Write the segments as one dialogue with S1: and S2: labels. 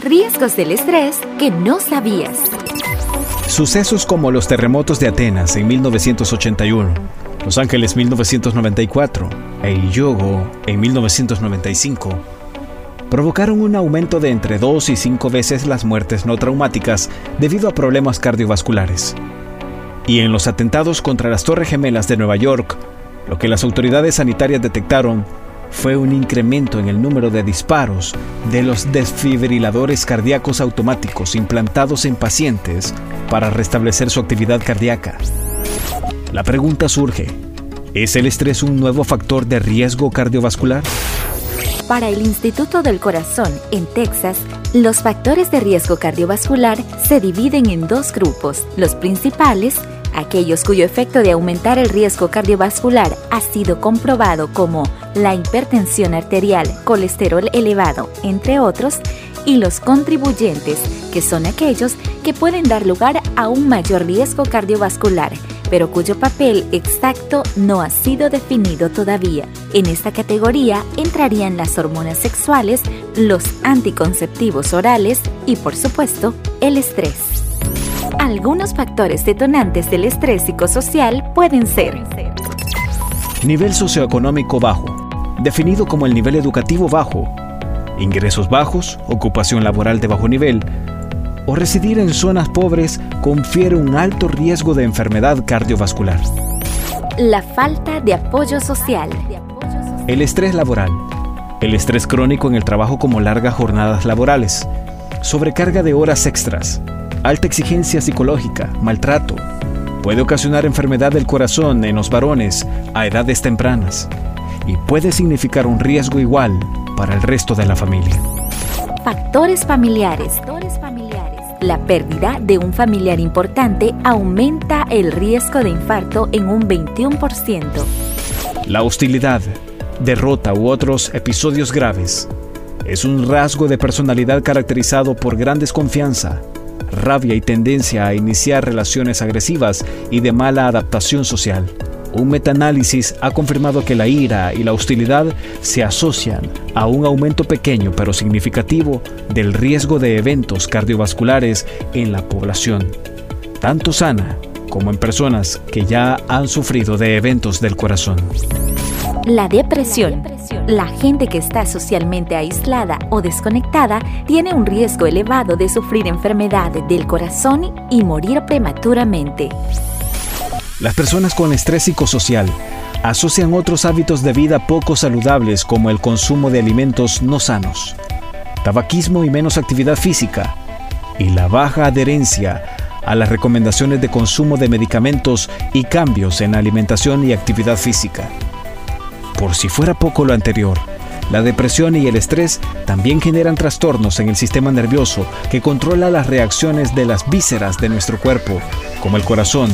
S1: Riesgos del estrés que no sabías.
S2: Sucesos como los terremotos de Atenas en 1981, Los Ángeles 1994 e Yogo en 1995 provocaron un aumento de entre 2 y 5 veces las muertes no traumáticas debido a problemas cardiovasculares. Y en los atentados contra las Torres Gemelas de Nueva York, lo que las autoridades sanitarias detectaron fue un incremento en el número de disparos de los desfibriladores cardíacos automáticos implantados en pacientes para restablecer su actividad cardíaca. La pregunta surge, ¿es el estrés un nuevo factor de riesgo cardiovascular?
S1: Para el Instituto del Corazón en Texas, los factores de riesgo cardiovascular se dividen en dos grupos, los principales aquellos cuyo efecto de aumentar el riesgo cardiovascular ha sido comprobado como la hipertensión arterial, colesterol elevado, entre otros, y los contribuyentes, que son aquellos que pueden dar lugar a un mayor riesgo cardiovascular, pero cuyo papel exacto no ha sido definido todavía. En esta categoría entrarían las hormonas sexuales, los anticonceptivos orales y, por supuesto, el estrés. Algunos factores detonantes del estrés psicosocial pueden ser
S2: Nivel socioeconómico bajo, definido como el nivel educativo bajo, ingresos bajos, ocupación laboral de bajo nivel, o residir en zonas pobres confiere un alto riesgo de enfermedad cardiovascular.
S1: La falta de apoyo social.
S2: El estrés laboral. El estrés crónico en el trabajo como largas jornadas laborales, sobrecarga de horas extras, alta exigencia psicológica, maltrato. Puede ocasionar enfermedad del corazón en los varones a edades tempranas y puede significar un riesgo igual para el resto de la familia.
S1: Factores familiares. La pérdida de un familiar importante aumenta el riesgo de infarto en un 21%.
S2: La hostilidad, derrota u otros episodios graves es un rasgo de personalidad caracterizado por gran desconfianza, rabia y tendencia a iniciar relaciones agresivas y de mala adaptación social. Un metaanálisis ha confirmado que la ira y la hostilidad se asocian a un aumento pequeño pero significativo del riesgo de eventos cardiovasculares en la población, tanto sana como en personas que ya han sufrido de eventos del corazón.
S1: La depresión. La gente que está socialmente aislada o desconectada tiene un riesgo elevado de sufrir enfermedades del corazón y morir prematuramente.
S2: Las personas con estrés psicosocial asocian otros hábitos de vida poco saludables como el consumo de alimentos no sanos, tabaquismo y menos actividad física, y la baja adherencia a las recomendaciones de consumo de medicamentos y cambios en alimentación y actividad física. Por si fuera poco lo anterior, la depresión y el estrés también generan trastornos en el sistema nervioso que controla las reacciones de las vísceras de nuestro cuerpo, como el corazón,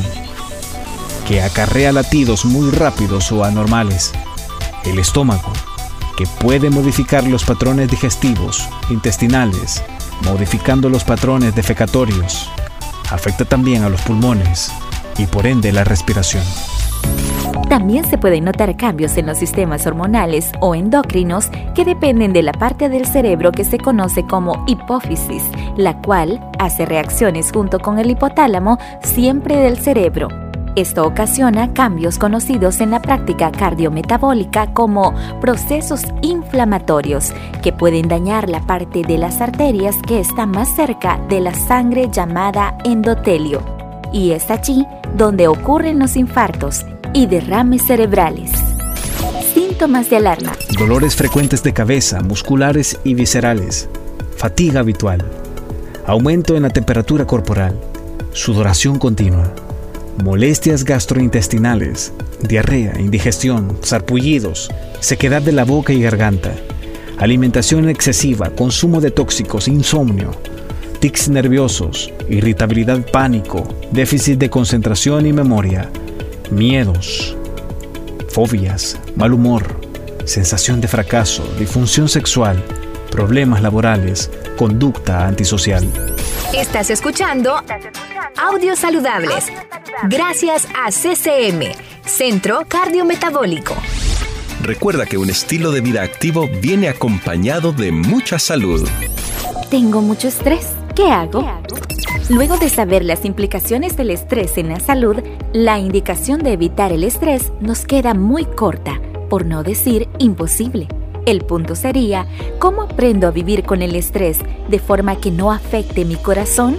S2: que acarrea latidos muy rápidos o anormales, el estómago, que puede modificar los patrones digestivos, intestinales, modificando los patrones defecatorios, afecta también a los pulmones y por ende la respiración.
S1: También se pueden notar cambios en los sistemas hormonales o endocrinos que dependen de la parte del cerebro que se conoce como hipófisis, la cual hace reacciones junto con el hipotálamo siempre del cerebro. Esto ocasiona cambios conocidos en la práctica cardiometabólica como procesos inflamatorios que pueden dañar la parte de las arterias que está más cerca de la sangre llamada endotelio. Y es allí donde ocurren los infartos y derrames cerebrales. Síntomas de alarma.
S2: Dolores frecuentes de cabeza, musculares y viscerales. Fatiga habitual. Aumento en la temperatura corporal. Sudoración continua. Molestias gastrointestinales. Diarrea, indigestión, sarpullidos, sequedad de la boca y garganta. Alimentación excesiva, consumo de tóxicos, insomnio, tics nerviosos, irritabilidad pánico, déficit de concentración y memoria, miedos, fobias, mal humor, sensación de fracaso, disfunción sexual, problemas laborales, conducta antisocial.
S3: Estás escuchando Audios Saludables. Gracias a CCM, Centro Cardiometabólico.
S4: Recuerda que un estilo de vida activo viene acompañado de mucha salud.
S1: tengo mucho estrés. ¿Qué hago? Luego de saber las implicaciones del estrés en la salud, la indicación de evitar el estrés nos queda muy corta, por no decir imposible. El punto sería, ¿cómo aprendo a vivir con el estrés de forma que no afecte mi corazón?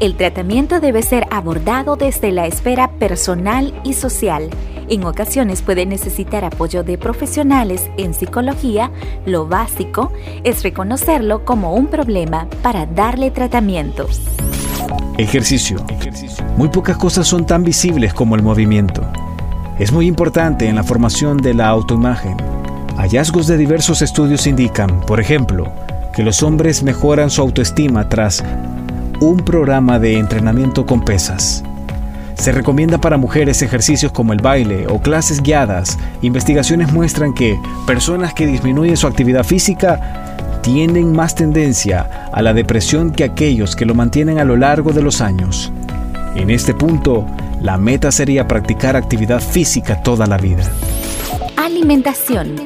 S1: El tratamiento debe ser abordado desde la esfera personal y social. En ocasiones puede necesitar apoyo de profesionales en psicología. Lo básico es reconocerlo como un problema para darle tratamiento.
S2: Ejercicio. Muy pocas cosas son tan visibles como el movimiento. Es muy importante en la formación de la autoimagen. Hallazgos de diversos estudios indican, por ejemplo, que los hombres mejoran su autoestima tras un programa de entrenamiento con pesas. Se recomienda para mujeres ejercicios como el baile o clases guiadas. Investigaciones muestran que personas que disminuyen su actividad física tienen más tendencia a la depresión que aquellos que lo mantienen a lo largo de los años. En este punto, la meta sería practicar actividad física toda la vida.
S1: Alimentación.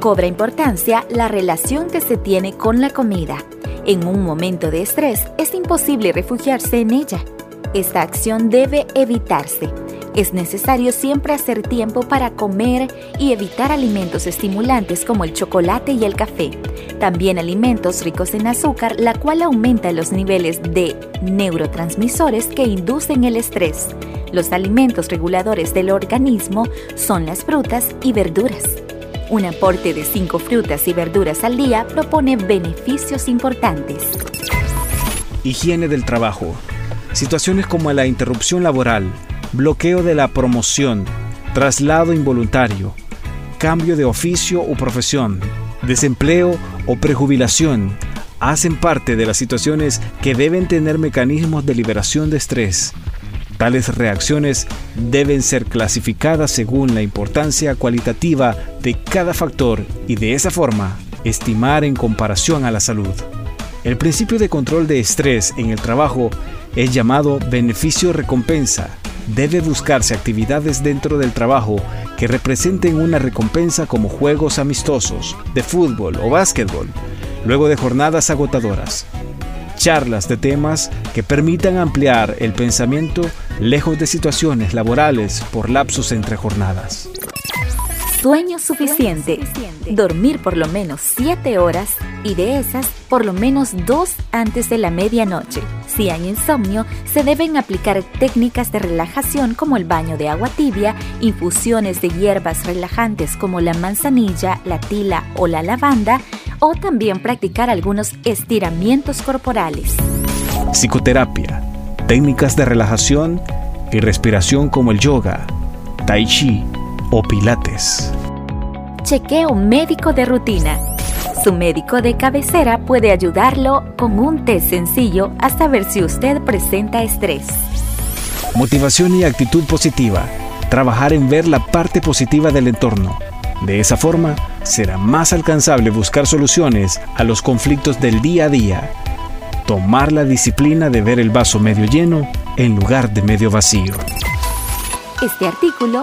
S1: Cobra importancia la relación que se tiene con la comida. En un momento de estrés es imposible refugiarse en ella. Esta acción debe evitarse. Es necesario siempre hacer tiempo para comer y evitar alimentos estimulantes como el chocolate y el café. También alimentos ricos en azúcar, la cual aumenta los niveles de neurotransmisores que inducen el estrés. Los alimentos reguladores del organismo son las frutas y verduras. Un aporte de 5 frutas y verduras al día propone beneficios importantes.
S2: Higiene del trabajo. Situaciones como la interrupción laboral, bloqueo de la promoción, traslado involuntario, cambio de oficio o profesión, desempleo o prejubilación hacen parte de las situaciones que deben tener mecanismos de liberación de estrés Tales reacciones deben ser clasificadas según la importancia cualitativa de cada factor y de esa forma estimar en comparación a la salud. El principio de control de estrés en el trabajo es llamado beneficio-recompensa. Debe buscarse actividades dentro del trabajo que representen una recompensa como juegos amistosos, de fútbol o básquetbol, luego de jornadas agotadoras charlas de temas que permitan ampliar el pensamiento lejos de situaciones laborales por lapsos entre jornadas.
S1: Sueño suficiente. Dormir por lo menos 7 horas y de esas por lo menos 2 antes de la medianoche. Si hay insomnio, se deben aplicar técnicas de relajación como el baño de agua tibia, infusiones de hierbas relajantes como la manzanilla, la tila o la lavanda, o también practicar algunos estiramientos corporales.
S2: Psicoterapia, técnicas de relajación y respiración como el yoga, tai chi o pilates.
S1: Chequeo médico de rutina. Su médico de cabecera puede ayudarlo con un test sencillo a saber si usted presenta estrés.
S2: Motivación y actitud positiva. Trabajar en ver la parte positiva del entorno. De esa forma, será más alcanzable buscar soluciones a los conflictos del día a día. Tomar la disciplina de ver el vaso medio lleno en lugar de medio vacío.
S1: Este artículo,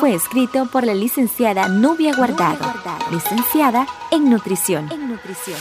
S1: fue escrito por la licenciada Nubia Guardado, licenciada en nutrición. En nutrición.